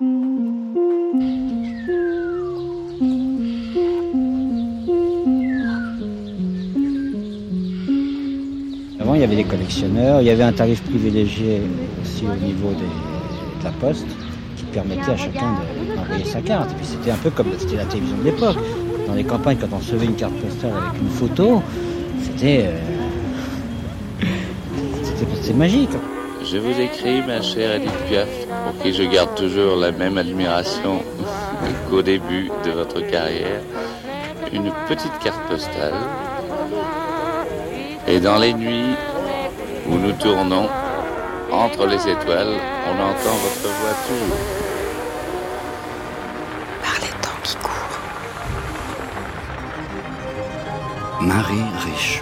Avant, il y avait des collectionneurs, il y avait un tarif privilégié aussi au niveau de la poste qui permettait à chacun d'envoyer sa carte. Puis c'était un peu comme c'était la télévision de l'époque. Dans les campagnes, quand on recevait une carte postale avec une photo, c'était euh, magique. Je vous écris, ma chère Edith Piaf, pour qui je garde toujours la même admiration qu'au début de votre carrière, une petite carte postale. Et dans les nuits où nous tournons entre les étoiles, on entend votre voix toujours. Par les temps qui courent. Marie Richaud.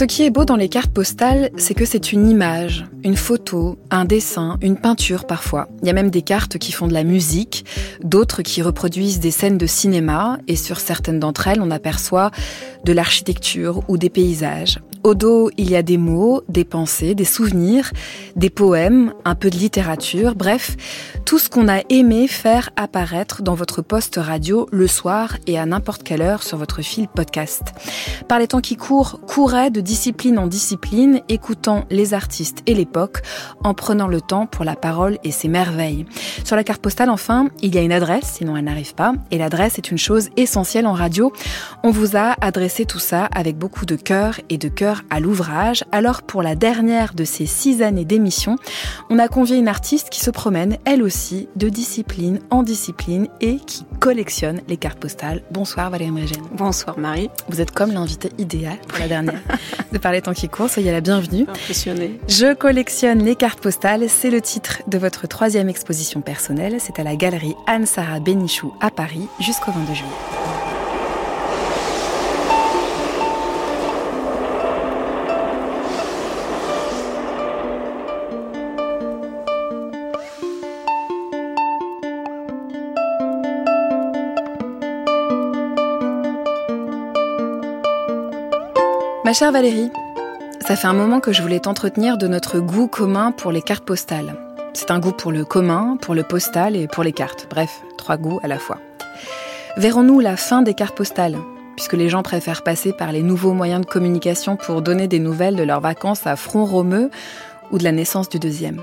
Ce qui est beau dans les cartes postales, c'est que c'est une image, une photo, un dessin, une peinture parfois. Il y a même des cartes qui font de la musique, d'autres qui reproduisent des scènes de cinéma, et sur certaines d'entre elles, on aperçoit de l'architecture ou des paysages. Au dos, il y a des mots, des pensées, des souvenirs, des poèmes, un peu de littérature, bref, tout ce qu'on a aimé faire apparaître dans votre poste radio le soir et à n'importe quelle heure sur votre fil podcast. Par les temps qui courent, courez de discipline en discipline, écoutant les artistes et l'époque, en prenant le temps pour la parole et ses merveilles. Sur la carte postale, enfin, il y a une adresse, sinon elle n'arrive pas, et l'adresse est une chose essentielle en radio. On vous a adressé tout ça avec beaucoup de cœur et de cœur à l'ouvrage. Alors pour la dernière de ces six années d'émission, on a convié une artiste qui se promène, elle aussi, de discipline en discipline et qui collectionne les cartes postales. Bonsoir Valérie Mrégène. Bonsoir Marie. Vous êtes comme l'invité idéal pour la dernière de Parler Temps qui court, soyez la bienvenue. Impressionnée. Je collectionne les cartes postales, c'est le titre de votre troisième exposition personnelle. C'est à la galerie Anne-Sara Bénichou à Paris jusqu'au 22 juillet. Ma chère Valérie, ça fait un moment que je voulais t'entretenir de notre goût commun pour les cartes postales. C'est un goût pour le commun, pour le postal et pour les cartes. Bref, trois goûts à la fois. Verrons-nous la fin des cartes postales puisque les gens préfèrent passer par les nouveaux moyens de communication pour donner des nouvelles de leurs vacances à front romeux ou de la naissance du deuxième.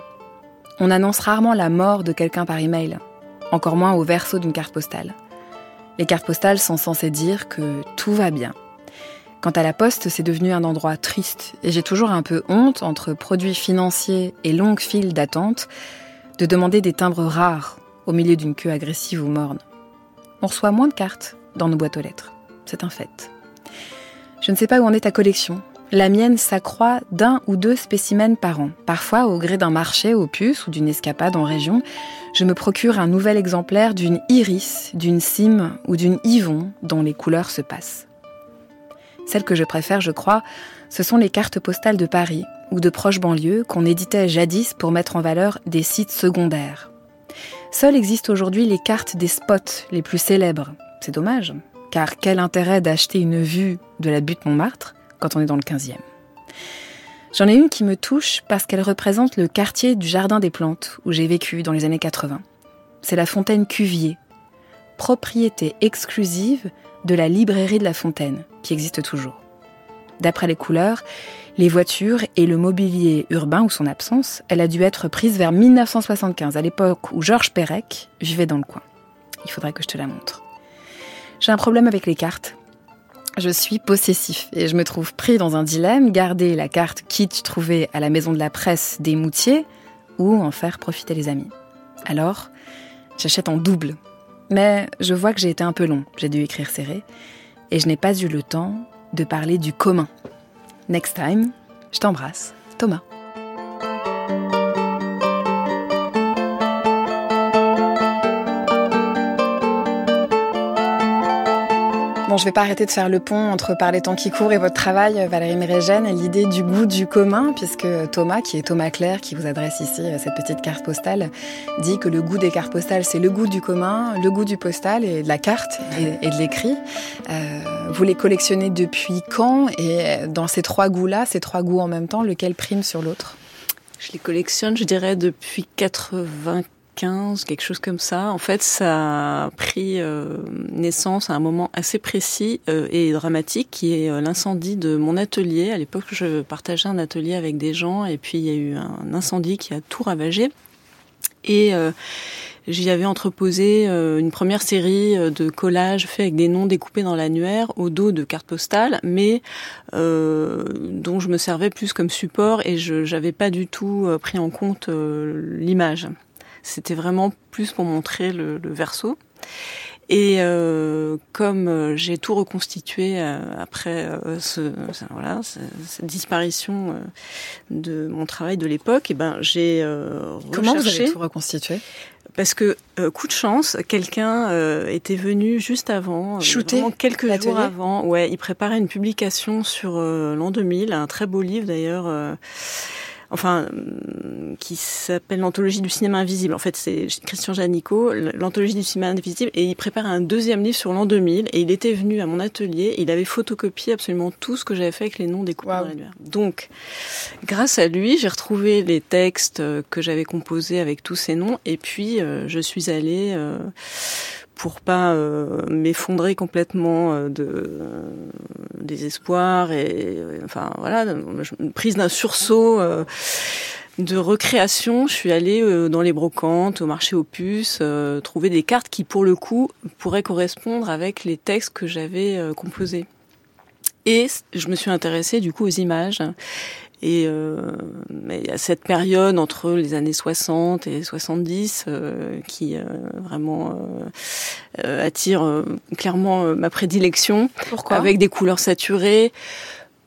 On annonce rarement la mort de quelqu'un par email, encore moins au verso d'une carte postale. Les cartes postales sont censées dire que tout va bien, Quant à la poste, c'est devenu un endroit triste et j'ai toujours un peu honte, entre produits financiers et longues files d'attente, de demander des timbres rares au milieu d'une queue agressive ou morne. On reçoit moins de cartes dans nos boîtes aux lettres. C'est un fait. Je ne sais pas où en est ta collection. La mienne s'accroît d'un ou deux spécimens par an. Parfois, au gré d'un marché aux puces ou d'une escapade en région, je me procure un nouvel exemplaire d'une iris, d'une cime ou d'une yvon dont les couleurs se passent. Celles que je préfère, je crois, ce sont les cartes postales de Paris ou de proches banlieues qu'on éditait jadis pour mettre en valeur des sites secondaires. Seules existent aujourd'hui les cartes des spots les plus célèbres. C'est dommage, car quel intérêt d'acheter une vue de la butte Montmartre quand on est dans le 15e J'en ai une qui me touche parce qu'elle représente le quartier du Jardin des Plantes où j'ai vécu dans les années 80. C'est la fontaine Cuvier, propriété exclusive de la librairie de la Fontaine, qui existe toujours. D'après les couleurs, les voitures et le mobilier urbain ou son absence, elle a dû être prise vers 1975, à l'époque où Georges Perec vivait dans le coin. Il faudrait que je te la montre. J'ai un problème avec les cartes. Je suis possessif et je me trouve pris dans un dilemme, garder la carte quitte trouvée à la maison de la presse des Moutiers ou en faire profiter les amis. Alors, j'achète en double mais je vois que j'ai été un peu long, j'ai dû écrire serré, et je n'ai pas eu le temps de parler du commun. Next time, je t'embrasse, Thomas. Bon, je vais pas arrêter de faire le pont entre Par les temps qui courent et votre travail, Valérie Mérégène, et l'idée du goût du commun, puisque Thomas, qui est Thomas Claire, qui vous adresse ici euh, cette petite carte postale, dit que le goût des cartes postales, c'est le goût du commun, le goût du postal et de la carte et, de l'écrit. Euh, vous les collectionnez depuis quand Et dans ces trois goûts-là, ces trois goûts en même temps, lequel prime sur l'autre? Je les collectionne, je dirais, depuis 80 15, quelque chose comme ça. En fait, ça a pris euh, naissance à un moment assez précis euh, et dramatique, qui est euh, l'incendie de mon atelier. À l'époque, je partageais un atelier avec des gens, et puis il y a eu un incendie qui a tout ravagé. Et j'y avais entreposé une première série de collages faits avec des noms découpés dans l'annuaire au dos de cartes postales, mais dont je me servais plus comme support et je n'avais pas du tout pris en compte l'image. C'était vraiment plus pour montrer le, verso. Et euh, comme euh, j'ai tout reconstitué euh, après ce, voilà, cette disparition de mon travail de l'époque, et eh ben j'ai Comment vous avez tout reconstitué? Parce que coup de chance, quelqu'un était venu juste avant, Shooter quelques jours avant. Ouais, il préparait une publication sur l'an 2000, un très beau livre d'ailleurs enfin, qui s'appelle l'anthologie du cinéma invisible. En fait, c'est Christian Janico, l'anthologie du cinéma invisible, et il prépare un deuxième livre sur l'an 2000. Et il était venu à mon atelier, il avait photocopié absolument tout ce que j'avais fait avec les noms des couples Donc, grâce à lui, j'ai retrouvé les textes que j'avais composés avec tous ces noms, et puis euh, je suis allée euh, pour pas euh, m'effondrer complètement euh, de euh, désespoir et enfin voilà prise d'un sursaut de recréation, je suis allée dans les brocantes, au marché aux puces, trouver des cartes qui, pour le coup, pourraient correspondre avec les textes que j'avais composés. Et je me suis intéressée du coup aux images. Et euh, il y a cette période entre les années 60 et 70 euh, qui euh, vraiment euh, attire clairement ma prédilection. Pourquoi? Avec des couleurs saturées.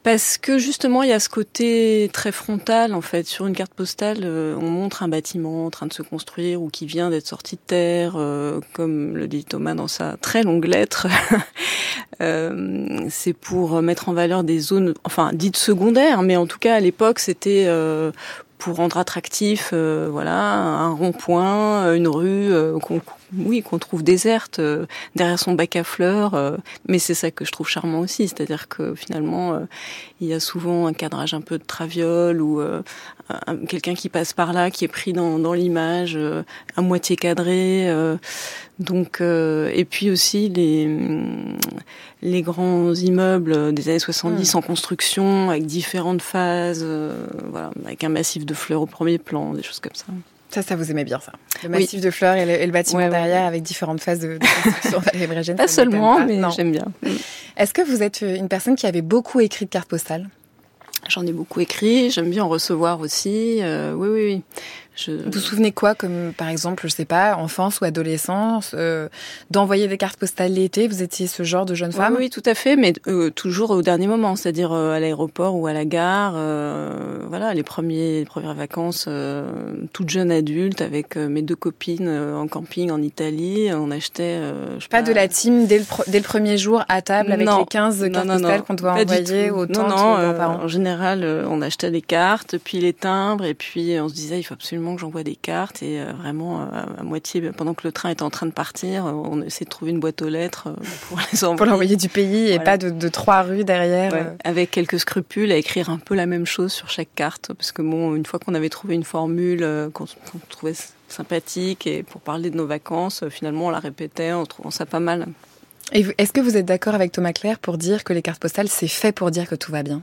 Parce que justement, il y a ce côté très frontal, en fait. Sur une carte postale, on montre un bâtiment en train de se construire ou qui vient d'être sorti de terre, comme le dit Thomas dans sa très longue lettre. Euh, c'est pour mettre en valeur des zones, enfin dites secondaires, mais en tout cas à l'époque c'était euh, pour rendre attractif, euh, voilà, un rond-point, une rue qu'on oui, qu'on trouve déserte derrière son bac à fleurs, mais c'est ça que je trouve charmant aussi, c'est-à-dire que finalement il y a souvent un cadrage un peu de traviole ou quelqu'un qui passe par là qui est pris dans, dans l'image, à moitié cadré. donc et puis aussi les les grands immeubles des années 70 hmm. en construction avec différentes phases, euh, voilà, avec un massif de fleurs au premier plan, des choses comme ça. Ça, ça vous aimait bien ça Le massif de fleurs et le, bâtiment derrière avec différentes phases de, construction. pas seulement, mais j'aime bien. Est-ce que vous êtes une personne qui avait beaucoup écrit de cartes postales? J'en ai beaucoup écrit, j'aime bien en recevoir aussi. Euh, oui, oui, oui. Vous vous souvenez quoi, comme par exemple, je sais pas, enfance ou adolescence, euh, d'envoyer des cartes postales l'été Vous étiez ce genre de jeune femme Oui, tout à fait, mais euh, toujours au dernier moment, c'est-à-dire euh, à l'aéroport ou à la gare. voilà, les premiers, les premières vacances, toute jeune adulte avec mes deux copines en camping en Italie, on achetait. Je pas, pas, de la team dès le, dès le, premier jour à table avec les 15 cartes postales qu'on doit envoyer aux Non, non. en général, on achetait des cartes, puis les timbres, et puis on se disait il faut absolument que j'envoie des cartes et euh, vraiment euh, à moitié pendant que le train est en train de partir, euh, on essaie de trouver une boîte aux lettres pour les envoyer. pour l'envoyer du pays et pas de, trois rues derrière. Avec quelques scrupules à écrire un peu la même chose sur chaque carte parce que bon, une fois qu'on avait trouvé une formule qu'on trouvait sympathique et pour parler de nos vacances, finalement on la répétait en trouvant ça pas mal. Est-ce que vous êtes d'accord avec Thomas Claire pour dire que les cartes postales, c'est fait pour dire que tout va bien?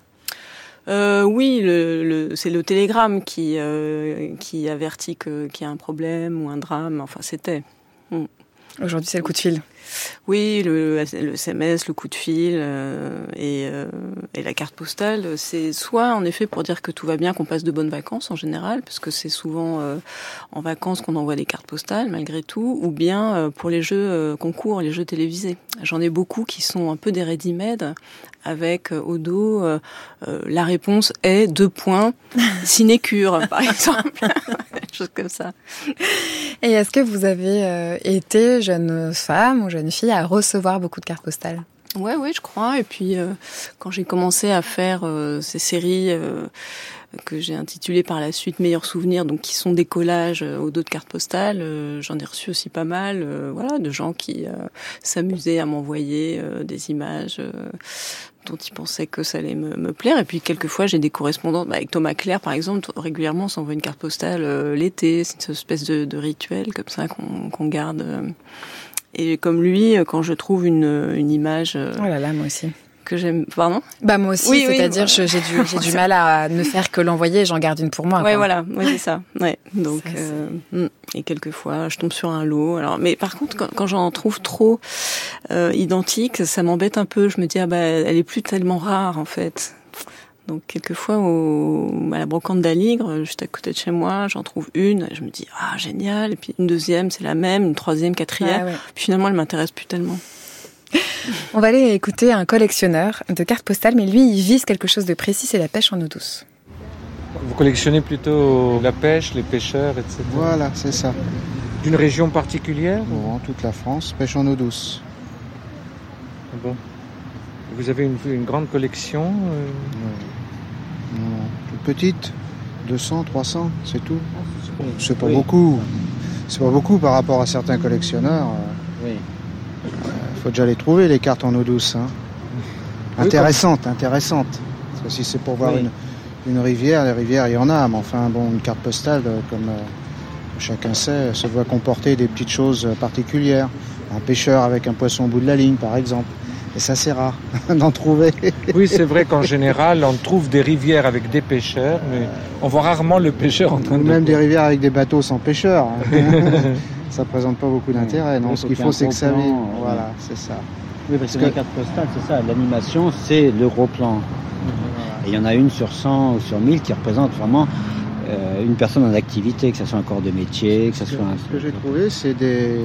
Euh, oui, le, le, c'est le télégramme qui, euh, qui avertit qu'il y a un problème ou un drame. Enfin, c'était. Mm. Aujourd'hui, c'est le coup de fil. Oui, le, le SMS, le coup de fil euh, et, euh, et, la carte postale, c'est soit en effet pour dire que tout va bien, qu'on passe de bonnes vacances en général, parce que c'est souvent euh, en vacances qu'on envoie des cartes postales malgré tout, ou bien pour les jeux concours, les jeux télévisés. J'en ai beaucoup qui sont un peu des ready-made avec au dos la réponse est deux points sinécure par exemple, chose comme ça. Et est-ce que vous avez été jeune femme ou jeune fille à recevoir beaucoup de cartes postales? Ouais, ouais, je crois. Et puis, quand j'ai commencé à faire ces séries que j'ai intitulées par la suite Meilleurs souvenirs, donc qui sont des collages au dos de cartes postales, j'en ai reçu aussi pas mal, voilà, de gens qui s'amusaient à m'envoyer des images dont ils pensaient que ça allait me, plaire. Et puis quelquefois, j'ai des correspondants bah, avec Thomas Claire, par exemple. Régulièrement, on s'envoie une carte postale euh, l'été. C'est une espèce de, de, rituel comme ça qu'on garde. Euh. Et comme lui, euh, quand je trouve une, une image... Oh là là, moi aussi que j'aime. Pardon? Bah moi aussi, c'est-à-dire j'ai du j'ai du mal à ne faire que l'envoyer, j'en garde une pour moi. Ouais, voilà, ouais, c'est ça. Ouais, donc euh, hmm. et quelquefois je tombe sur un lot. Alors, mais par contre, quand, quand j'en trouve trop euh, identiques, ça m'embête un peu. Je me dis ah bah elle est plus tellement rare en fait. Donc quelquefois au, à la brocante d'Aligre, juste à côté de chez moi, j'en trouve une, je me dis ah génial, et puis une deuxième c'est la même, une troisième, quatrième, puis finalement elle m'intéresse plus tellement. On va aller écouter un collectionneur de cartes postales, mais lui, il vise quelque chose de précis, c'est la pêche en eau douce. Vous collectionnez plutôt la pêche, les pêcheurs, etc. Voilà, c'est ça. D'une région particulière En toute la France, pêche en eau douce. Ah bon? Vous avez une, grande collection euh? Non. toute petite, 200, 300, c'est tout. C'est pas beaucoup. C'est pas beaucoup par rapport à certains collectionneurs. Faut déjà les trouver, les cartes en eau douce. Hein. Intéressante, intéressante. Parce que si c'est pour voir une, rivière, les rivières, il y en a. Mais enfin, bon, une carte postale, euh, comme euh, chacun sait, ça doit comporter des petites choses euh, particulières. Un pêcheur avec un poisson au bout de la ligne, par exemple. Et ça, c'est rare d'en trouver. oui, c'est vrai qu'en général, on trouve des rivières avec des pêcheurs, mais on voit rarement le pêcheur en train de... Même des rivières avec des bateaux sans pêcheurs. Hein. ça présente pas beaucoup d'intérêt. Non, ce qu'il faut, c'est que ça. Voilà, c'est ça. Oui, parce, que, la carte postale, c'est ça. L'animation, c'est le gros plan. Et il y en a une sur 100 ou sur 1000 qui représente vraiment euh, une personne en activité, que ce soit un corps de métier, que ce soit un... Ce que j'ai trouvé, c'est des,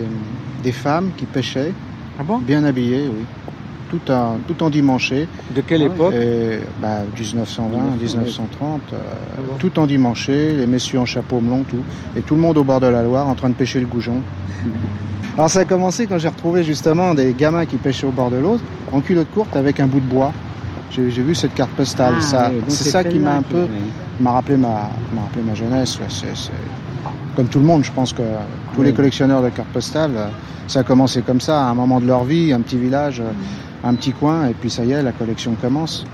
des femmes qui pêchaient, ah bon? bien habillées, oui tout en, tout endimanché. De quelle époque bah, 1920, 1930, euh, ah tout endimanché, les messieurs en chapeau melon, tout. Et tout le monde au bord de la Loire en train de pêcher le goujon. Alors ça a commencé quand j'ai retrouvé justement des gamins qui pêchaient au bord de l'eau, en culotte courte avec un bout de bois. J'ai vu cette carte postale. Ah, c'est ça qui m'a un peu m'a rappelé ma, rappelé ma jeunesse. comme tout le monde, je pense que tous les collectionneurs de cartes postales, ça a commencé comme ça, à un moment de leur vie, un petit village un petit coin et puis ça y est, la collection commence.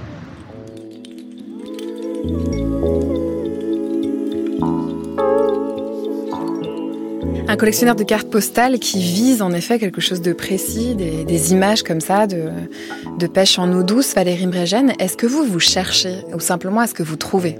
Un collectionneur de cartes postales qui vise en effet quelque chose de précis, des, images comme ça de, pêche en eau douce, Valérie Brégène. Est-ce que vous vous cherchez ou simplement est-ce que vous trouvez?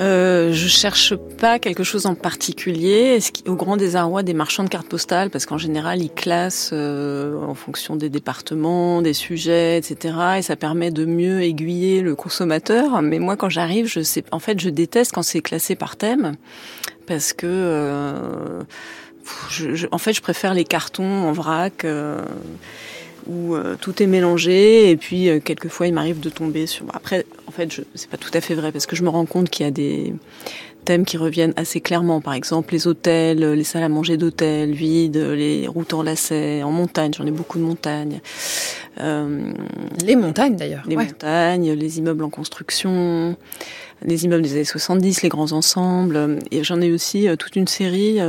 Euh, je cherche pas quelque chose en particulier, au grand désarroi des marchands de cartes postales, parce qu'en général ils classent euh, en fonction des départements, des sujets, etc. Et ça permet de mieux aiguiller le consommateur. Mais moi, quand j'arrive, je sais, en fait, je déteste quand c'est classé par thème, parce que euh, je, en fait, je préfère les cartons en vrac. Euh, où euh, tout est mélangé et puis euh, quelquefois il m'arrive de tomber sur après en fait je c'est pas tout à fait vrai parce que je me rends compte qu'il y a des thèmes qui reviennent assez clairement. Par exemple les hôtels les salles à manger d'hôtels vides les routes en lacets en montagne j'en ai beaucoup de montagnes. Euh, les montagnes d'ailleurs les montagnes les immeubles en construction les immeubles des années 70 les grands ensembles et j'en ai aussi euh, toute une série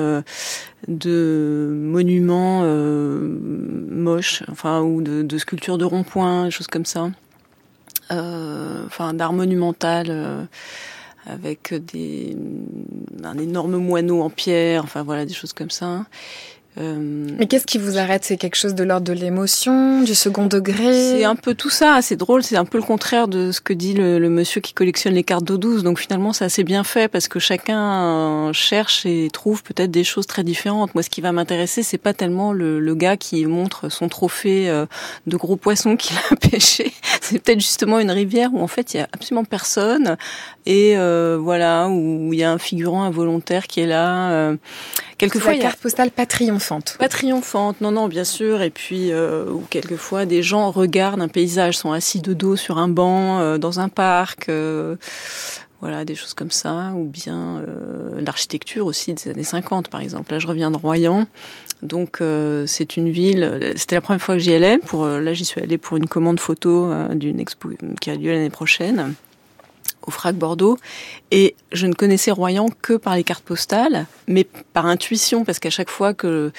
de monuments euh, moches, enfin ou de, sculptures de ronds-points, choses comme ça. Euh, enfin d'art monumental euh, avec des un énorme moineau en pierre, enfin voilà des choses comme ça. Euh, Mais qu'est-ce qui vous arrête? C'est quelque chose de l'ordre de l'émotion, du second degré? C'est un peu tout ça, c'est drôle, c'est un peu le contraire de ce que dit le, monsieur qui collectionne les cartes d'eau douce. Donc finalement, c'est assez bien fait parce que chacun cherche et trouve peut-être des choses très différentes. Moi, ce qui va m'intéresser, c'est pas tellement le, le, gars qui montre son trophée euh, de gros poissons qu'il a pêché. C'est peut-être justement une rivière où en fait il y a absolument personne et euh, voilà où il y a un figurant involontaire qui est là. Quelquefois, la carte postale pas triomphante. Pas triomphante, non, non, bien sûr. Et puis, euh, ou quelquefois, des gens regardent un paysage, sont assis de dos sur un banc euh, dans un parc. Euh, voilà, des choses comme ça, ou bien euh, l'architecture aussi des années 50 par exemple. Là je reviens de Royan, donc euh, c'est une ville, c'était la première fois que j'y allais, pour, euh, là j'y suis allée pour une commande photo d'une expo qui a lieu l'année prochaine au FRAC Bordeaux. Et je ne connaissais Royan que par les cartes postales, mais par intuition, parce qu'à chaque fois que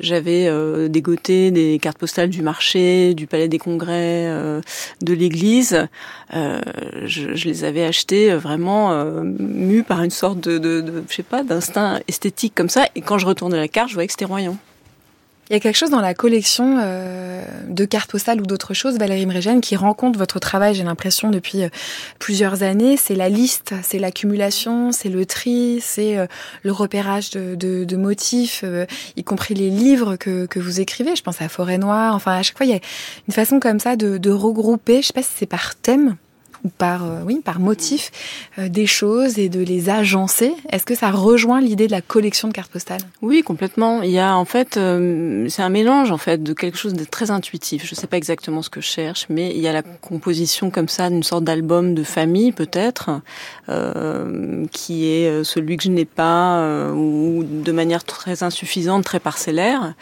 j'avais euh, dégoté des cartes postales du marché, du Palais des Congrès, euh, de l'église, euh, je, les avais achetées vraiment mues par une sorte de, de je sais pas, d'instinct esthétique comme ça. Et quand je retournais la carte, je voyais que c'était Royan. Il y a quelque chose dans la collection euh, de cartes postales ou d'autres choses, Valérie Mrégène, qui rencontre votre travail, j'ai l'impression, depuis euh, plusieurs années. C'est la liste, c'est l'accumulation, c'est le tri, c'est euh, le repérage de, de, motifs, y compris les livres que, que vous écrivez. Je pense à Forêt Noire. Enfin, à chaque fois, il y a une façon comme ça de, de regrouper, je sais pas si c'est par thème, ou par euh, oui par motif euh, des choses et de les agencer. Est-ce que ça rejoint l'idée de la collection de cartes postales? Oui, complètement. Il y a en fait euh, c'est un mélange en fait de quelque chose de très intuitif. Je ne sais pas exactement ce que je cherche, mais il y a la composition comme ça d'une sorte d'album de famille peut-être qui est celui que je n'ai pas ou de manière très insuffisante, très parcellaire,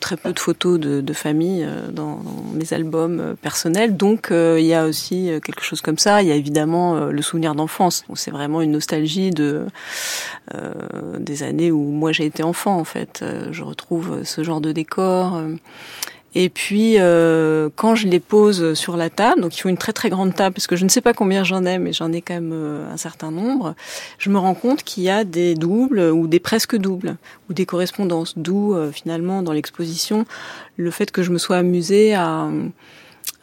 très peu de photos de, de famille dans, dans, mes albums personnels. Donc il y a aussi quelque chose comme ça. Il y a évidemment euh, le souvenir d'enfance. C'est vraiment une nostalgie de euh, des années où moi j'ai été enfant en fait. Euh, je retrouve ce genre de décor. Et puis quand je les pose sur la table, donc il faut une très très grande table parce que je ne sais pas combien j'en ai, mais j'en ai quand même un certain nombre. Je me rends compte qu'il y a des doubles ou des presque doubles ou des correspondances. D'où finalement dans l'exposition le fait que je me sois amusée à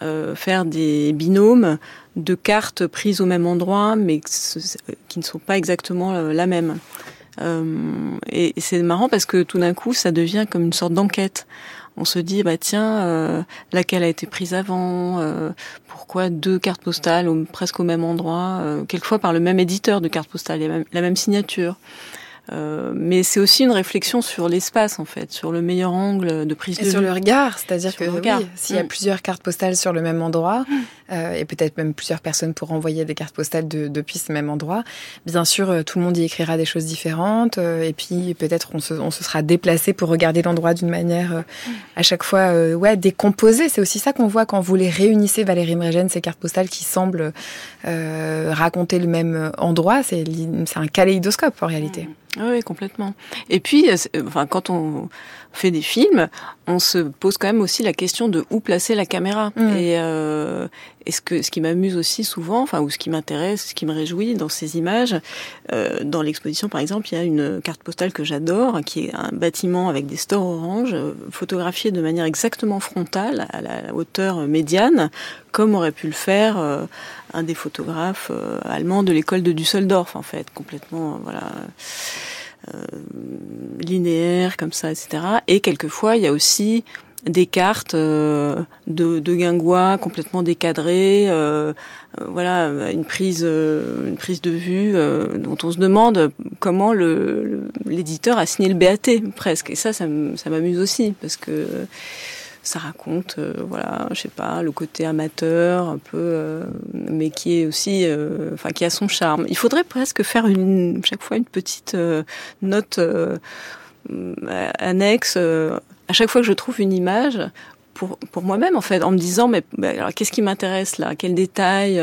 euh, faire des binômes de cartes prises au même endroit, mais qui ne sont pas exactement euh, la même. Euh, et c'est marrant parce que tout d'un coup, ça devient comme une sorte d'enquête. On se dit, bah tiens, laquelle a été prise avant Pourquoi deux cartes postales presque au même endroit Quelquefois par le même éditeur de cartes postales, la même signature. Euh, mais c'est aussi une réflexion sur l'espace en fait, sur le meilleur angle de prise et de sur vue. le regard, c'est-à-dire que oui, s'il y a Mm. plusieurs cartes postales sur le même endroit, euh, et peut-être même plusieurs personnes pour envoyer des cartes postales de, depuis ce même endroit, bien sûr, euh, tout le monde y écrira des choses différentes, euh, et puis peut-être on se, on se sera déplacé pour regarder l'endroit d'une manière euh, à chaque fois, euh, ouais, décomposée. C'est aussi ça qu'on voit quand vous les réunissez, Valérie Mrégène, ces cartes postales qui semblent euh, raconter le même endroit. C'est un kaléidoscope en réalité. Oui, complètement. Et puis, euh, enfin, quand on fait des films, on se pose quand même aussi la question de où placer la caméra. Mm. Et, euh, et ce que ce qui m'amuse aussi souvent, enfin, ou ce qui m'intéresse, ce qui me réjouit dans ces images, euh, dans l'exposition par exemple, il y a une carte postale que j'adore, qui est un bâtiment avec des stores orange, euh, photographié de manière exactement frontale, à la hauteur médiane, comme aurait pu le faire euh, un des photographes euh, allemands de l'école de Düsseldorf, en fait, complètement, euh, voilà euh, linéaire comme ça, etc. Et quelquefois, il y a aussi des cartes euh, de, de guingois complètement décadrées, euh, euh, voilà, une prise, euh, une prise de vue dont on se demande comment le l'éditeur a signé le BAT presque. Et ça, ça m'amuse aussi parce que ça raconte, euh, voilà, je sais pas, le côté amateur, un peu, euh, mais qui est aussi, euh, enfin, qui a son charme. Il faudrait presque faire une, chaque fois une petite note annexe à chaque fois que je trouve une image. Pour, pour moi-même en fait en me disant mais, alors qu'est-ce qui m'intéresse là? Quel détail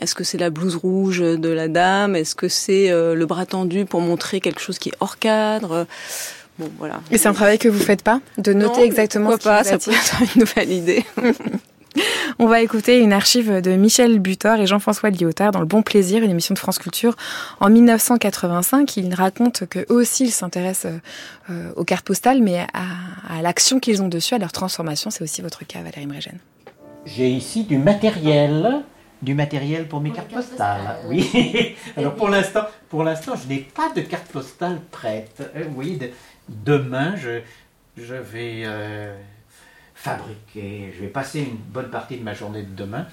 est-ce que c'est la blouse rouge de la dame? Est-ce que c'est euh, le bras tendu pour montrer quelque chose qui est hors cadre? Bon voilà Et c'est un travail que vous faites pas de noter Non, exactement ce qui pourquoi pas vous ça pourrait être une nouvelle idée On va écouter une archive de Michel Butor et Jean-François Lyotard dans Le Bon Plaisir, une émission de France Culture en 1985. Ils racontent qu'eux aussi ils s'intéressent euh, euh, aux cartes postales, mais à, à l'action qu'ils ont dessus, à leur transformation. C'est aussi votre cas, Valérie Mrégène. J'ai ici du matériel, du matériel pour mes cartes postales. Oui. Alors pour l'instant, pour l'instant, je n'ai pas de carte postale prête. Euh, Oui, de- demain, je, je vais euh, fabriquer. Je vais passer une bonne partie de ma journée de demain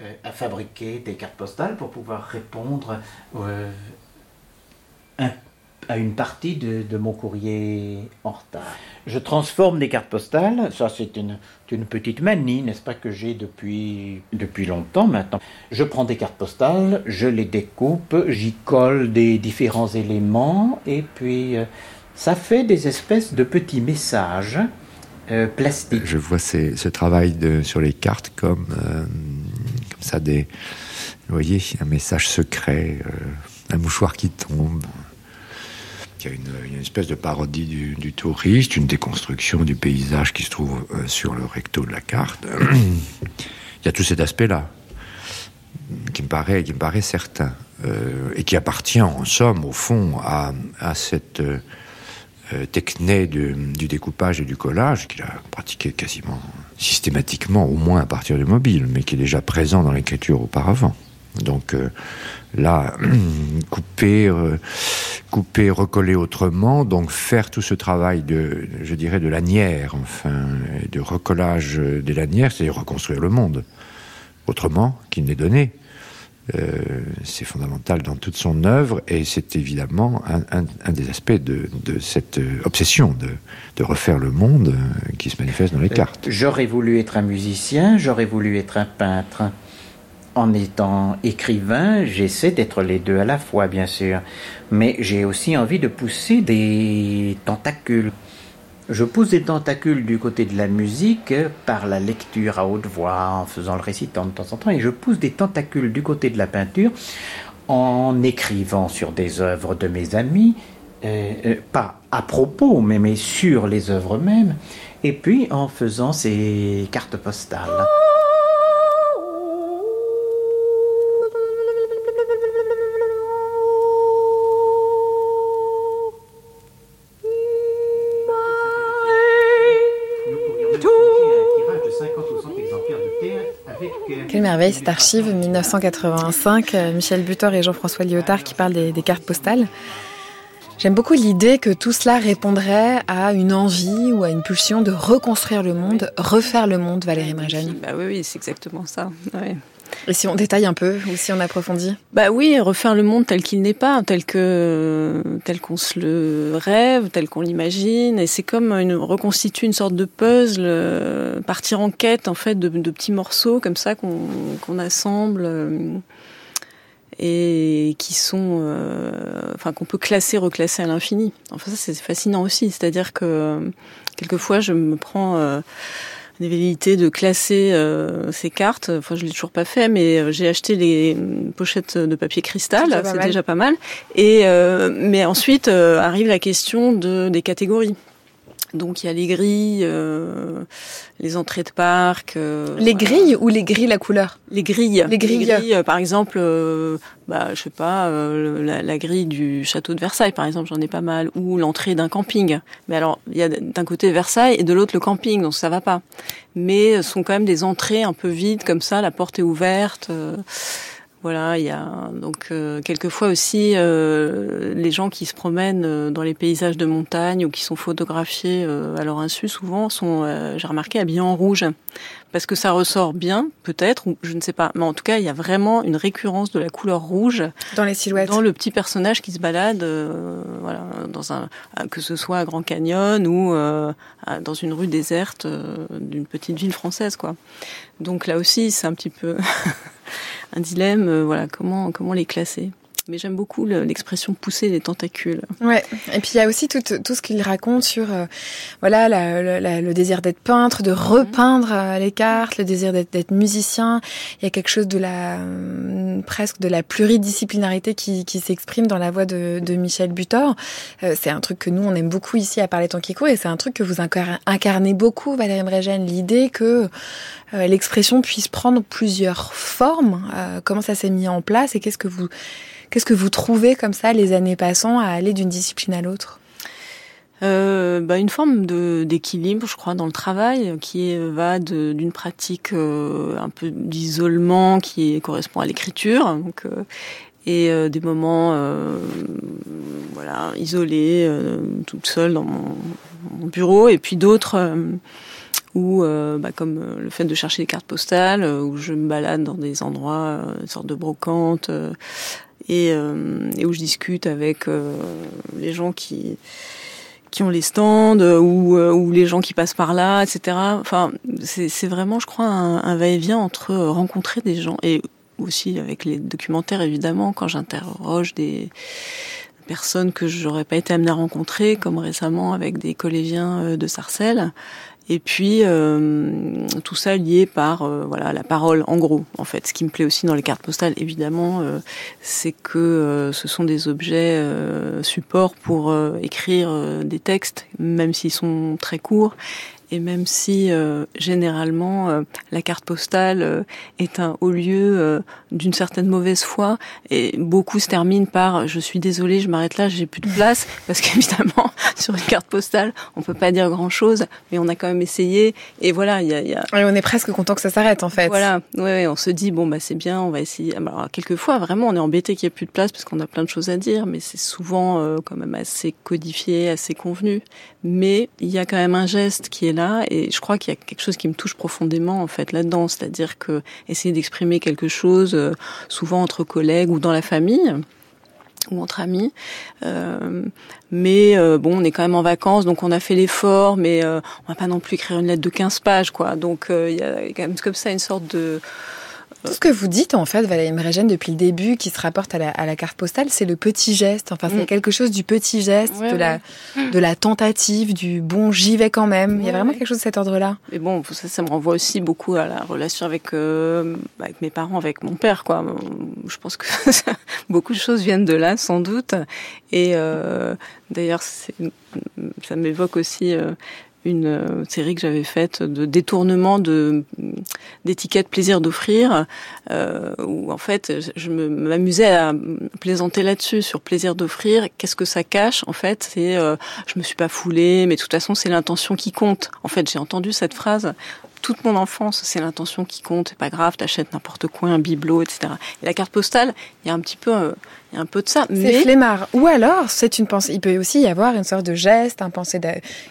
euh, à fabriquer des cartes postales pour pouvoir répondre un, à une partie de, de, mon courrier en retard. Je transforme des cartes postales, ça c'est une, une, petite manie, n'est-ce pas, que j'ai depuis, depuis longtemps maintenant. Je prends des cartes postales, je les découpe, j'y colle des différents éléments, et puis euh, ça fait des espèces de petits messages euh, plastiques. Je vois ces, ce travail de, sur les cartes comme, euh, comme ça des... Vous voyez, un message secret, euh, un mouchoir qui tombe. Il y a une, une espèce de parodie du, du, touriste, une déconstruction du paysage qui se trouve euh, sur le recto de la carte. Il y a tout cet aspect-là qui me paraît, qui me paraît certain euh, et qui appartient en somme, au fond, à, à cette euh, techné du, du, découpage et du collage qu'il a pratiqué quasiment systématiquement, au moins à partir du mobile, mais qui est déjà présent dans l'écriture auparavant. Donc euh, là, couper, euh, couper, recoller autrement, donc faire tout ce travail de, je dirais, de lanière, enfin, de recollage des lanières, c'est reconstruire le monde autrement qu'il n'est donné. Euh, c'est fondamental dans toute son œuvre et c'est évidemment un, un, un, des aspects de, de cette obsession de, de, refaire le monde qui se manifeste dans les cartes. J'aurais voulu être un musicien, j'aurais voulu être un peintre en étant écrivain, j'essaie d'être les deux à la fois, bien sûr. Mais j'ai aussi envie de pousser des tentacules. Je pousse des tentacules du côté de la musique par la lecture à haute voix, en faisant le récitant de temps en temps, et je pousse des tentacules du côté de la peinture en écrivant sur des œuvres de mes amis, euh, euh, pas à propos, mais, mais sur les œuvres mêmes, et puis en faisant ces cartes postales. Merveille cette archive 1985, Michel Butor et Jean-François Lyotard qui parlent des, cartes postales. J'aime beaucoup l'idée que tout cela répondrait à une envie ou à une pulsion de reconstruire le monde, refaire le monde, Valérie Mrejane. Bah oui, oui c'est exactement ça. Et si on détaille un peu ou si on approfondit Bah oui, refaire le monde tel qu'il n'est pas, tel que tel qu'on se le rêve, tel qu'on l'imagine. Et c'est comme reconstituer une sorte de puzzle, euh, partir en quête en fait de, petits morceaux comme ça qu'on qu'on assemble. Euh, et qui sont, euh, enfin, qu'on peut classer, reclasser à l'infini. Enfin, ça, c'est fascinant aussi. C'est-à-dire que quelquefois, je me prends des velléités de classer euh, ces cartes. Enfin, je l'ai toujours pas fait, mais j'ai acheté les pochettes de papier cristal. C'est déjà pas mal. Et euh, mais ensuite arrive la question de des catégories. Donc il y a les grilles, euh, les entrées de parc. Euh, les grilles ou les grilles la couleur Les grilles. Les grilles. Les grilles par exemple, euh, bah je sais pas, euh, la, la, grille du château de Versailles par exemple, j'en ai pas mal. Ou l'entrée d'un camping. Mais alors il y a d'un côté Versailles et de l'autre le camping, donc ça va pas. Mais ce sont quand même des entrées un peu vides comme ça, la porte est ouverte. Euh, voilà, il y a donc euh, quelquefois aussi euh, les gens qui se promènent euh, dans les paysages de montagne ou qui sont photographiés euh, à leur insu souvent sont, euh, j'ai remarqué, habillés en rouge. Parce que ça ressort bien, peut-être, ou je ne sais pas, mais en tout cas, il y a vraiment une récurrence de la couleur rouge dans les silhouettes, dans le petit personnage qui se balade, euh, voilà, dans un que ce soit à Grand Canyon ou dans une rue déserte d'une petite ville française, quoi. Donc là aussi, c'est un petit peu un dilemme, euh, voilà, comment, comment les classer? Mais j'aime beaucoup l'expression pousser les tentacules. Ouais. Et puis il y a aussi tout, tout ce qu'il raconte sur euh, voilà la, la, le désir d'être peintre, de repeindre euh, les cartes, le désir d'être musicien. Il y a quelque chose de la euh, presque de la pluridisciplinarité qui, qui s'exprime dans la voix de, de Michel Butor. C'est un truc que nous on aime beaucoup ici à parler tant qu'il court et c'est un truc que vous incarnez beaucoup, Valérie Brégène, l'idée que l'expression puisse prendre plusieurs formes. comment ça s'est mis en place et qu'est-ce que vous Qu'est-ce que vous trouvez comme ça, les années passant, à aller d'une discipline à l'autre? Euh, bah, une forme de d'équilibre, je crois, dans le travail, qui va d'une pratique euh, un peu d'isolement qui correspond à l'écriture, donc euh, et euh, des moments, euh, voilà, isolés, toute seule dans mon, mon, bureau, et puis d'autres ou bah, comme le fait de chercher des cartes postales, où je me balade dans des endroits, une sorte de brocante, et, et, où je discute avec les gens qui qui ont les stands ou, ou les gens qui passent par là, etc. Enfin, c'est vraiment, je crois, un, un va-et-vient entre rencontrer des gens et aussi avec les documentaires évidemment quand j'interroge des personnes que j'aurais pas été amenée à rencontrer, comme récemment avec des collégiens euh, de Sarcelles. Et puis euh, tout ça lié par euh, voilà la parole en gros en fait. Ce qui me plaît aussi dans les cartes postales évidemment, c'est que ce sont des objets supports pour écrire des textes, même s'ils sont très courts, et même si euh, généralement euh, la carte postale euh, est un haut lieu d'une certaine mauvaise foi, et beaucoup se terminent par je suis désolé, je m'arrête là, j'ai plus de place, parce qu'évidemment sur une carte postale on peut pas dire grand chose, mais on a quand même essayé, et voilà, il y a, y a... on est presque content que ça s'arrête en fait. Voilà, ouais, on se dit bon bah c'est bien, on va essayer. Alors quelquefois vraiment on est embêté qu'il y ait plus de place parce qu'on a plein de choses à dire, mais c'est souvent quand même assez codifié, assez convenu. Mais il y a quand même un geste qui est là et je crois qu'il y a quelque chose qui me touche profondément en fait là-dedans, c'est-à-dire que essayer d'exprimer quelque chose, euh, souvent entre collègues ou dans la famille ou entre amis. Euh, mais euh, bon, on est quand même en vacances, donc on a fait l'effort, mais on va pas non plus écrire une lettre de 15 pages, quoi. Donc il y a quand même comme ça une sorte de tout ce que vous dites, en fait, Valérie Mrégène, depuis le début, qui se rapporte à la, à la carte postale, c'est le petit geste. Enfin, c'est mm. quelque chose du petit geste, de, La, de la tentative, du bon, j'y vais quand même. Il y a vraiment quelque chose de cet ordre-là. Mais bon, ça, ça me renvoie aussi beaucoup à la relation avec, euh, avec mes parents, avec mon père, quoi. Je pense que beaucoup de choses viennent de là, sans doute. Et euh, d'ailleurs, ça m'évoque aussi euh, une euh, série que j'avais faite de détournement de d'étiquettes plaisir d'offrir euh, où en fait je m'amusais à plaisanter là-dessus sur plaisir d'offrir. Qu'est-ce que ça cache en fait? C'est euh, je me suis pas foulée mais de toute façon c'est l'intention qui compte. En fait j'ai entendu cette phrase toute mon enfance, c'est l'intention qui compte, c'est pas grave, t'achètes n'importe quoi, un bibelot, etc. Et la carte postale, il y a un petit peu euh, il y a un peu de ça. C'est flemmard. Ou alors, c'est une pensée. Il peut aussi y avoir une sorte de geste, un pensée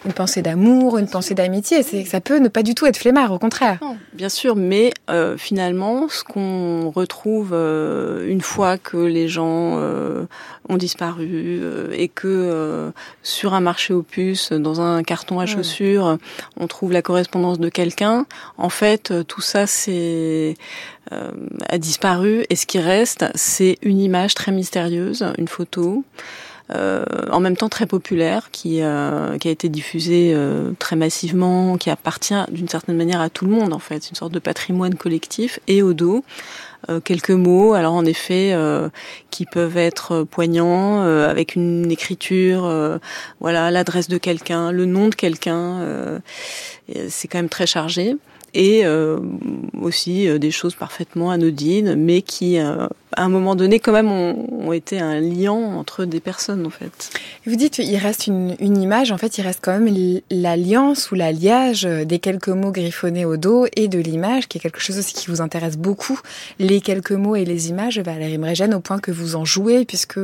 une pensée d'amour, une pensée d'amitié. C'est ça peut ne pas du tout être flemmard, au contraire. bien sûr, mais euh, finalement, ce qu'on retrouve euh, une fois que les gens euh, ont disparu et que sur un marché aux puces, dans un carton à chaussures, on trouve la correspondance de quelqu'un. En fait, tout ça, c'est euh, a disparu. Et ce qui reste, c'est une image très mystérieuse, une photo. Euh, en même temps très populaire, qui, euh, qui a été diffusée très massivement, qui appartient d'une certaine manière à tout le monde en fait, une sorte de patrimoine collectif, et au dos quelques mots, alors en effet, qui peuvent être poignants, avec une écriture, voilà, l'adresse de quelqu'un, le nom de quelqu'un, c'est quand même très chargé et euh, aussi euh, des choses parfaitement anodines, mais qui, euh, à un moment donné, quand même, ont, été un lien entre des personnes, en fait. Vous dites qu'il reste une, une, image, en fait, il reste quand même l'alliance ou l'alliage des quelques mots griffonnés au dos et de l'image, qui est quelque chose aussi qui vous intéresse beaucoup, les quelques mots et les images, Valérie Mrégène, au point que vous en jouez, puisque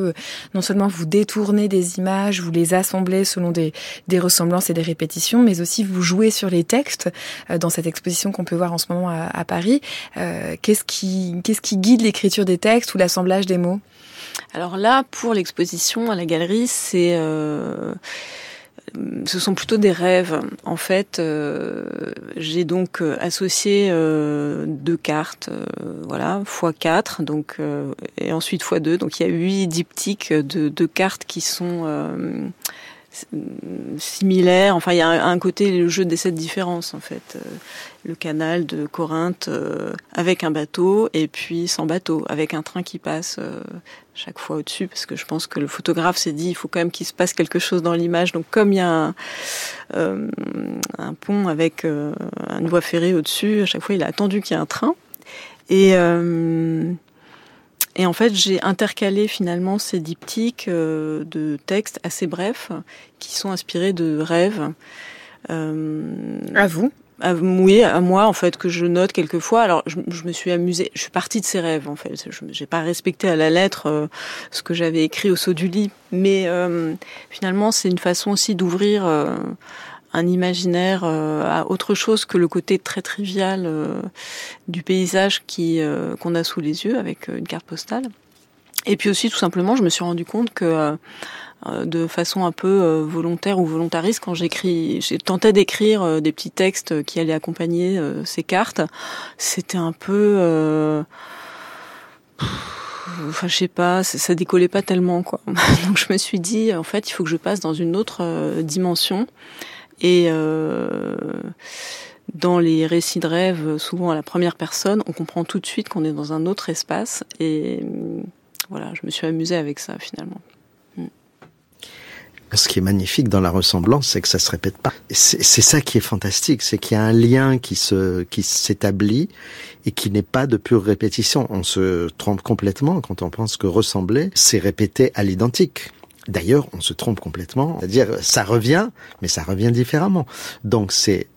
non seulement vous détournez des images, vous les assemblez selon des, des ressemblances et des répétitions, mais aussi vous jouez sur les textes dans cette exposition qu'on peut voir en ce moment à, Paris. Euh, qu'est-ce qui, qu'est-ce qui guide l'écriture des textes ou l'assemblage des mots? Alors là, pour l'exposition à la galerie, c'est euh, ce sont plutôt des rêves. En fait, euh, j'ai donc associé deux cartes, voilà, x 4, donc et ensuite x 2. Donc il y a huit diptyques de deux cartes qui sont similaires. Enfin, il y a un, côté le jeu des sept différences en fait le canal de Corinthe euh, avec un bateau et puis sans bateau, avec un train qui passe euh, chaque fois au-dessus, parce que je pense que le photographe s'est dit il faut quand même qu'il se passe quelque chose dans l'image. Donc comme il y a un, euh, pont avec une voie ferrée au-dessus, à chaque fois il a attendu qu'il y ait un train. Et, et en fait j'ai intercalé finalement ces diptyques de textes assez brefs qui sont inspirés de rêves. à vous oui, à moi en fait que je note quelquefois. Alors je, me suis amusée, je suis partie de ces rêves en fait. Je n'ai pas respecté à la lettre euh, ce que j'avais écrit au saut du lit, mais euh, finalement c'est une façon aussi d'ouvrir euh, un imaginaire à autre chose que le côté très trivial du paysage qui qu'on a sous les yeux avec une carte postale. Et puis aussi, tout simplement, je me suis rendu compte que euh, de façon un peu euh, volontaire ou volontariste quand j'écris j'ai tenté d'écrire euh, des petits textes qui allaient accompagner ces cartes. C'était un peu enfin je sais pas ça décollait pas tellement quoi. Donc je me suis dit en fait il faut que je passe dans une autre dimension. Et dans les récits de rêve souvent à la première personne on comprend tout de suite qu'on est dans un autre espace. Et voilà je me suis amusée avec ça finalement ce qui est magnifique dans la ressemblance, c'est que ça se répète pas. C'est ça qui est fantastique, c'est qu'il y a un lien qui se qui s'établit et qui n'est pas de pure répétition. On se trompe complètement quand on pense que ressembler, c'est répéter à l'identique. D'ailleurs, on se trompe complètement. C'est-à-dire, ça revient, mais ça revient différemment. Donc, c'est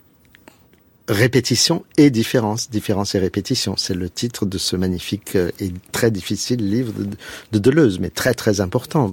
répétition et différence. Différence et répétition. C'est le titre de ce magnifique et très difficile livre de Deleuze, mais très très important.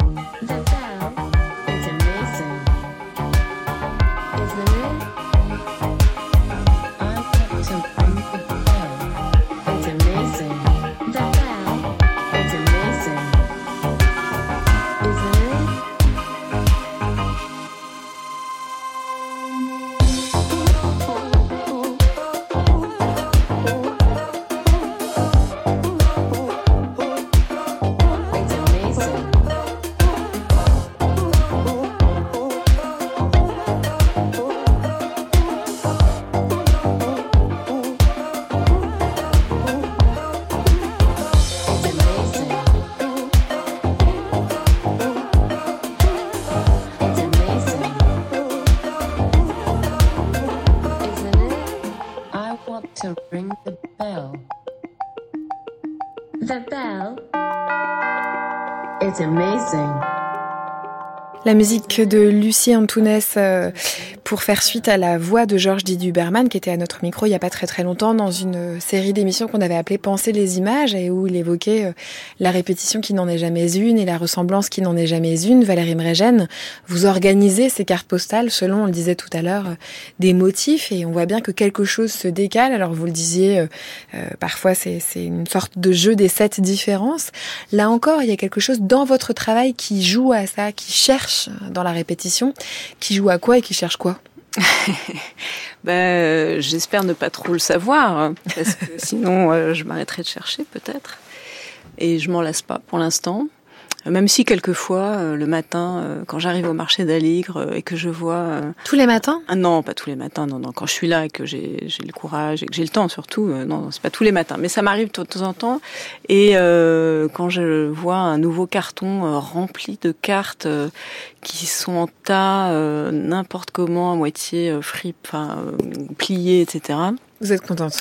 La musique de Lucie Antounès euh, pour faire suite à la voix de Georges Diduberman qui était à notre micro il n'y a pas très très longtemps dans une série d'émissions qu'on avait appelée Penser les images et où il évoquait euh, la répétition qui n'en est jamais une et la ressemblance qui n'en est jamais une. Valérie Mrégène, vous organisez ces cartes postales selon, on le disait tout à l'heure, euh, des motifs et on voit bien que quelque chose se décale. Alors vous le disiez, parfois c'est une sorte de jeu des sept différences. Là encore, il y a quelque chose dans votre travail qui joue à ça, qui cherche dans la répétition, qui joue à quoi et qui cherche quoi? ben, j'espère ne pas trop le savoir, hein, parce que sinon euh, je m'arrêterai de chercher peut-être. Et je m'en lasse pas pour l'instant. Même si quelquefois, euh, le matin, euh, quand j'arrive au marché d'Aligre euh, et que je vois... tous les matins? Ah Non, pas tous les matins, non, non. Quand je suis là et que j'ai le courage et que j'ai le temps surtout, non, non c'est pas tous les matins. Mais ça m'arrive de temps en temps. Et quand je vois un nouveau carton rempli de cartes qui sont en tas, n'importe comment, à moitié fripe, enfin, pliées, etc., vous êtes contente?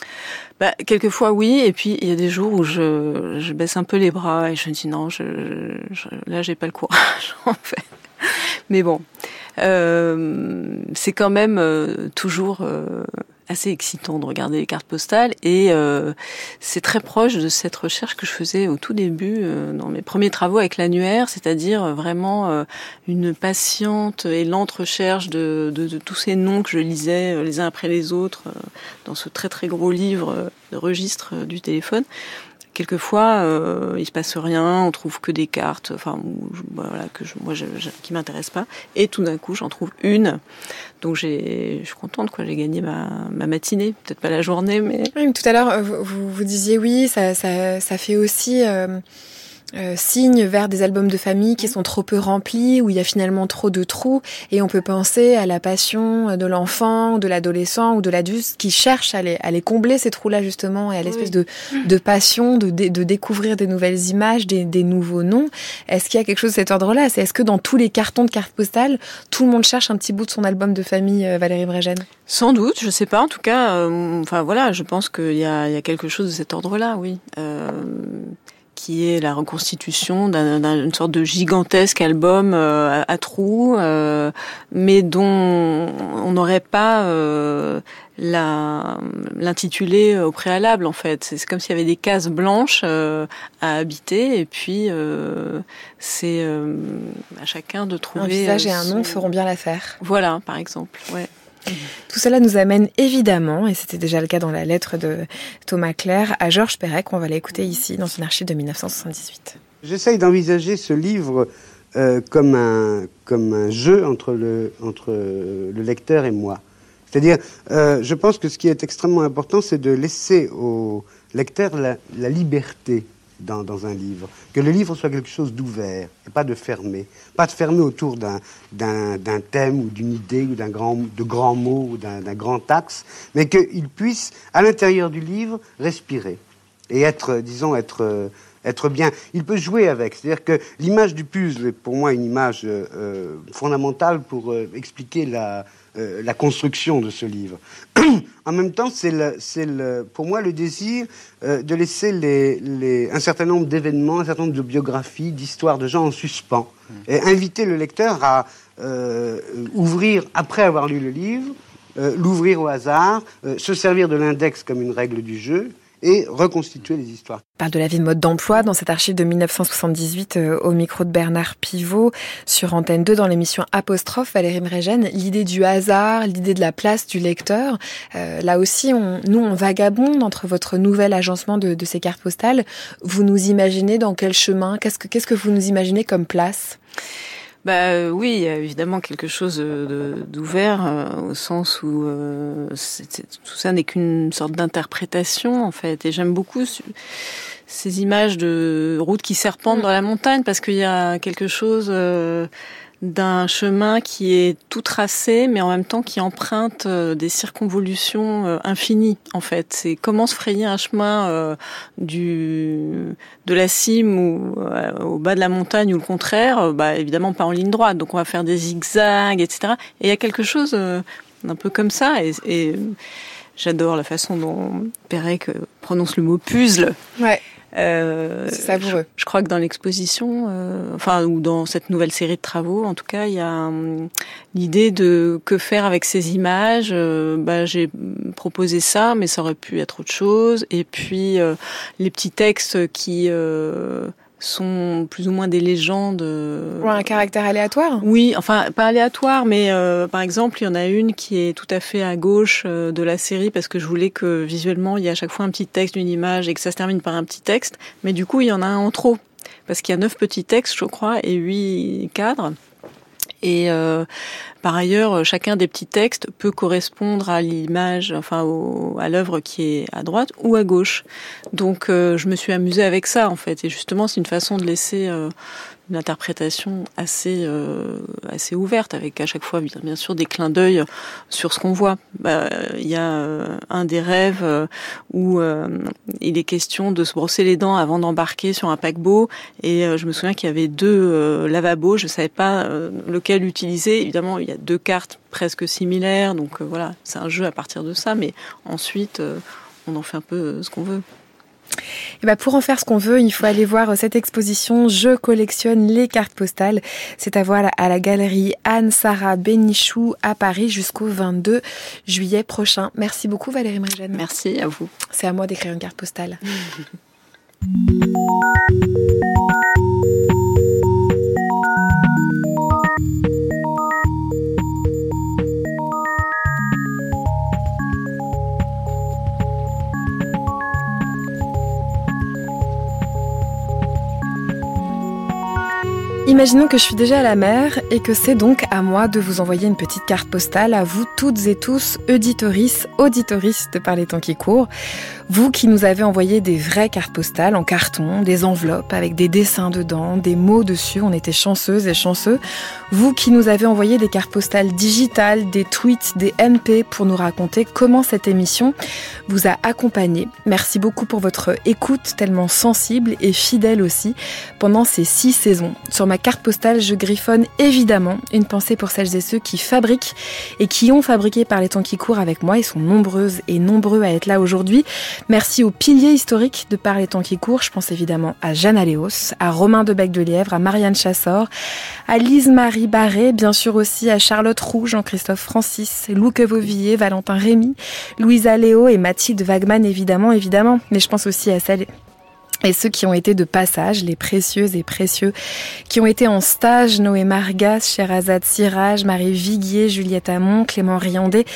Bah, Quelquefois oui, et puis il y a des jours où je, je baisse un peu les bras et je me dis non, je, je, là j'ai pas le courage en fait. Mais bon, euh, c'est quand même euh, toujours euh, assez excitant de regarder les cartes postales et euh, c'est très proche de cette recherche que je faisais au tout début euh, dans mes premiers travaux avec l'annuaire, c'est-à-dire euh, vraiment une patiente et lente recherche de, de, de, tous ces noms que je lisais les uns après les autres dans ce très très gros livre de registre du téléphone quelquefois, euh, il se passe rien, on trouve que des cartes, enfin, voilà, que je, moi, qui m'intéressent pas. Et tout d'un coup, j'en trouve une. Donc, je suis contente, quoi. J'ai gagné ma, ma matinée, peut-être pas la journée, mais. tout à l'heure, vous, vous, disiez oui, ça, ça, ça fait aussi. Euh euh, signe vers des albums de famille qui sont trop peu remplis, où il y a finalement trop de trous, et on peut penser à la passion de l'enfant, de l'adolescent ou de l'adulte qui cherche à les, à les combler ces trous-là justement, et à l'espèce de, de passion de, de, découvrir des nouvelles images, des, des nouveaux noms. Est-ce qu'il y a quelque chose de cet ordre-là? C'est est-ce que dans tous les cartons de cartes postales, tout le monde cherche un petit bout de son album de famille, euh, Valérie Brégène? Sans doute, je sais pas. En tout cas, euh, enfin voilà, je pense qu'il y a, il y a quelque chose de cet ordre-là, oui. Euh, qui est la reconstitution d'une sorte de gigantesque album euh, à, trous, euh, mais dont on n'aurait pas euh, l'intitulé au préalable en fait. C'est comme s'il y avait des cases blanches à habiter et puis c'est à chacun de trouver. Un visage et un nom feront bien l'affaire. Voilà, par exemple. Ouais. Tout cela nous amène évidemment, et c'était déjà le cas dans la lettre de Thomas Claire, à Georges Perec, on va l'écouter ici dans son archive de 1978. J'essaye d'envisager ce livre euh, comme, un, comme un jeu entre le, entre le lecteur et moi. C'est-à-dire, euh, je pense que ce qui est extrêmement important, c'est de laisser au lecteur la liberté dans, un livre. Que le livre soit quelque chose d'ouvert et pas de fermé. Pas de fermé autour d'un thème ou d'une idée ou d'un grand, de grands mots ou d'un grand axe, mais qu'il puisse, à l'intérieur du livre, respirer et être, disons, être, être bien. Il peut jouer avec. C'est-à-dire que l'image du puzzle est pour moi une image euh, fondamentale pour euh, expliquer la, euh, la construction de ce livre. en même temps, c'est pour moi le désir euh, de laisser les, un certain nombre d'événements, un certain nombre de biographies, d'histoires de gens en suspens, mmh. et inviter le lecteur à euh, ouvrir, après avoir lu le livre, l'ouvrir au hasard, se servir de l'index comme une règle du jeu, et reconstituer les histoires. On parle de la vie de mode d'emploi dans cet archive de 1978 euh, au micro de Bernard Pivot sur Antenne 2 dans l'émission Apostrophe Valérie Mrégène. L'idée du hasard, l'idée de la place du lecteur. Euh, là aussi, on, nous, on vagabonde entre votre nouvel agencement de, de, ces cartes postales. Vous nous imaginez dans quel chemin? Qu'est-ce que, qu'est-ce que vous nous imaginez comme place? Bah euh, oui, il y a évidemment quelque chose d'ouvert euh, au sens où euh, tout ça n'est qu'une sorte d'interprétation en fait. Et j'aime beaucoup ces images de routes qui serpentent mm. dans la montagne parce qu'il y a quelque chose d'un chemin qui est tout tracé, mais en même temps qui emprunte euh, des circonvolutions euh, infinies. En fait, c'est comment se frayer un chemin euh, du de la cime ou au bas de la montagne ou le contraire. Bah évidemment pas en ligne droite, donc on va faire des zigzags, etc. Et il y a quelque chose un peu comme ça. Et, et j'adore la façon dont Pérec prononce le mot puzzle. Ouais. Euh, c'est savoureux. Je, crois que dans l'exposition, euh, enfin ou dans cette nouvelle série de travaux, en tout cas, il y a hum, l'idée de que faire avec ces images. Euh, bah, j'ai proposé ça, mais ça aurait pu être autre chose. Et puis euh, les petits textes qui sont plus ou moins des légendes. Ou un caractère aléatoire? Oui, enfin pas aléatoire, mais euh, par exemple, il y en a une qui est tout à fait à gauche euh, de la série parce que je voulais que visuellement il y a à chaque fois un petit texte, une image et que ça se termine par un petit texte. Mais du coup, il y en a un en trop parce qu'il y a neuf petits textes, je crois, et huit cadres. Et euh, par ailleurs, chacun des petits textes peut correspondre à l'image, enfin à l'œuvre qui est à droite ou à gauche. Donc euh, je me suis amusée avec ça en fait. Et justement, c'est une façon de laisser euh, une interprétation assez euh, assez ouverte, avec à chaque fois bien sûr des clins d'œil sur ce qu'on voit. Bah, il y a euh, un des rêves euh, où il est question de se brosser les dents avant d'embarquer sur un paquebot, et je me souviens qu'il y avait deux lavabos, je savais pas lequel utiliser. Évidemment, y a deux cartes presque similaires, donc voilà, c'est un jeu à partir de ça, mais ensuite on en fait un peu ce qu'on veut. Et bah pour en faire ce qu'on veut, il faut aller voir cette exposition Je collectionne les cartes postales. C'est à voir à la galerie Anne-Sara Bénichou à Paris jusqu'au 22 juillet prochain. Merci beaucoup Valérie Mrigène. Merci à vous. C'est à moi d'écrire une carte postale. Imaginons que je suis déjà à la mer et que c'est donc à moi de vous envoyer une petite carte postale à vous toutes et tous, auditoris, auditoris de par les temps qui courent. Vous qui nous avez envoyé des vraies cartes postales en carton, des enveloppes avec des dessins dedans, des mots dessus, on était chanceuses et chanceux. Vous qui nous avez envoyé des cartes postales digitales, des tweets, des MP pour nous raconter comment cette émission vous a accompagné. Merci beaucoup pour votre écoute tellement sensible et fidèle aussi pendant ces six saisons. Sur ma carte postale, je griffonne évidemment une pensée pour celles et ceux qui fabriquent et qui ont fabriqué par les temps qui courent avec moi. Ils sont nombreuses et nombreux à être là aujourd'hui. Merci aux piliers historiques de par les temps qui courent. Je pense évidemment à Jeanne Aléos, à Romain de Bec de Lièvre, à Marianne Chassor, à Lise-Marie Barré, bien sûr aussi à Charlotte Roux, Jean-Christophe Francis, Louque Vauvillier, Valentin Rémy, Louisa Léo et Mathilde Wagman évidemment, évidemment. Mais je pense aussi à et ceux qui ont été de passage, les précieuses et précieux, qui ont été en stage, Noé Margas, Sherazade Sirage, Marie Viguier, Juliette Amon, Clément Riandé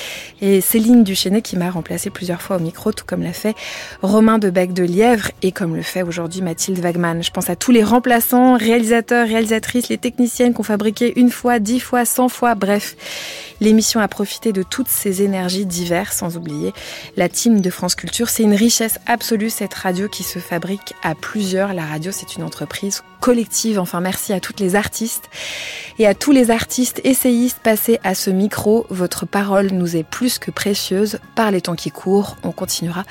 et Céline Duchesnet qui m'a remplacé plusieurs fois au micro, tout comme l'a fait Romain de Bec de Lièvre et comme le fait aujourd'hui Mathilde Wagman. Je pense à tous les remplaçants, réalisateurs, réalisatrices, les techniciennes qui ont fabriqué une fois, dix fois, cent fois, bref. L'émission a profité de toutes ces énergies diverses, sans oublier la team de France Culture. C'est une richesse absolue, cette radio qui se fabrique à plusieurs. La radio, c'est une entreprise collective. Enfin, merci à toutes les artistes et à tous les artistes essayistes passés à ce micro. Votre parole nous est plus que précieuse. Par les temps qui courent, on continuera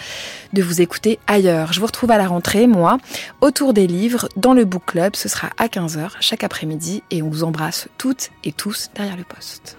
de vous écouter ailleurs. Je vous retrouve à la rentrée, moi, autour des livres, dans le book club. Ce sera à 15h chaque après-midi et on vous embrasse toutes et tous derrière le poste.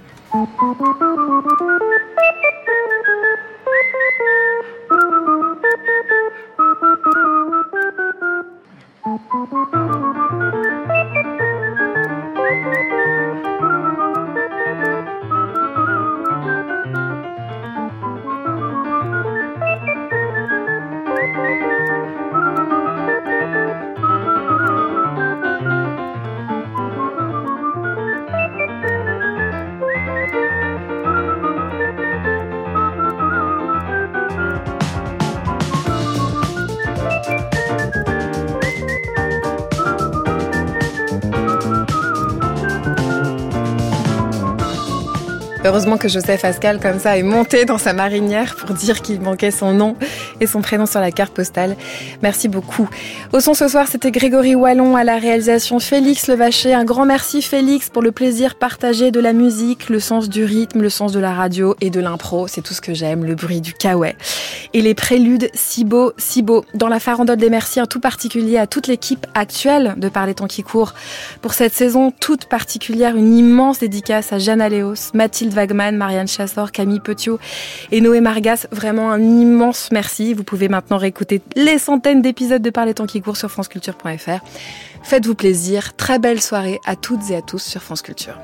Heureusement que Joseph Ascal, comme ça, est monté dans sa marinière pour dire qu'il manquait son nom et son prénom sur la carte postale. Merci beaucoup. Au son ce soir, c'était Grégory Wallon à la réalisation, Félix Levaché. Un grand merci Félix pour le plaisir partagé de la musique, le sens du rythme, le sens de la radio et de l'impro. C'est tout ce que j'aime, le bruit du kawaii. Et les préludes si beaux, si beaux. Dans la farandole des merci, en tout particulier à toute l'équipe actuelle de Parler Temps qui court. Pour cette saison toute particulière, une immense dédicace à Jeanne Aléos, Mathilde Wagman, Marianne Chassor, Camille Petiot et Noé Margas. Vraiment un immense merci. Vous pouvez maintenant réécouter les centaines d'épisodes de Parler temps qui court sur franceculture.fr. Faites-vous plaisir. Très belle soirée à toutes et à tous sur France Culture.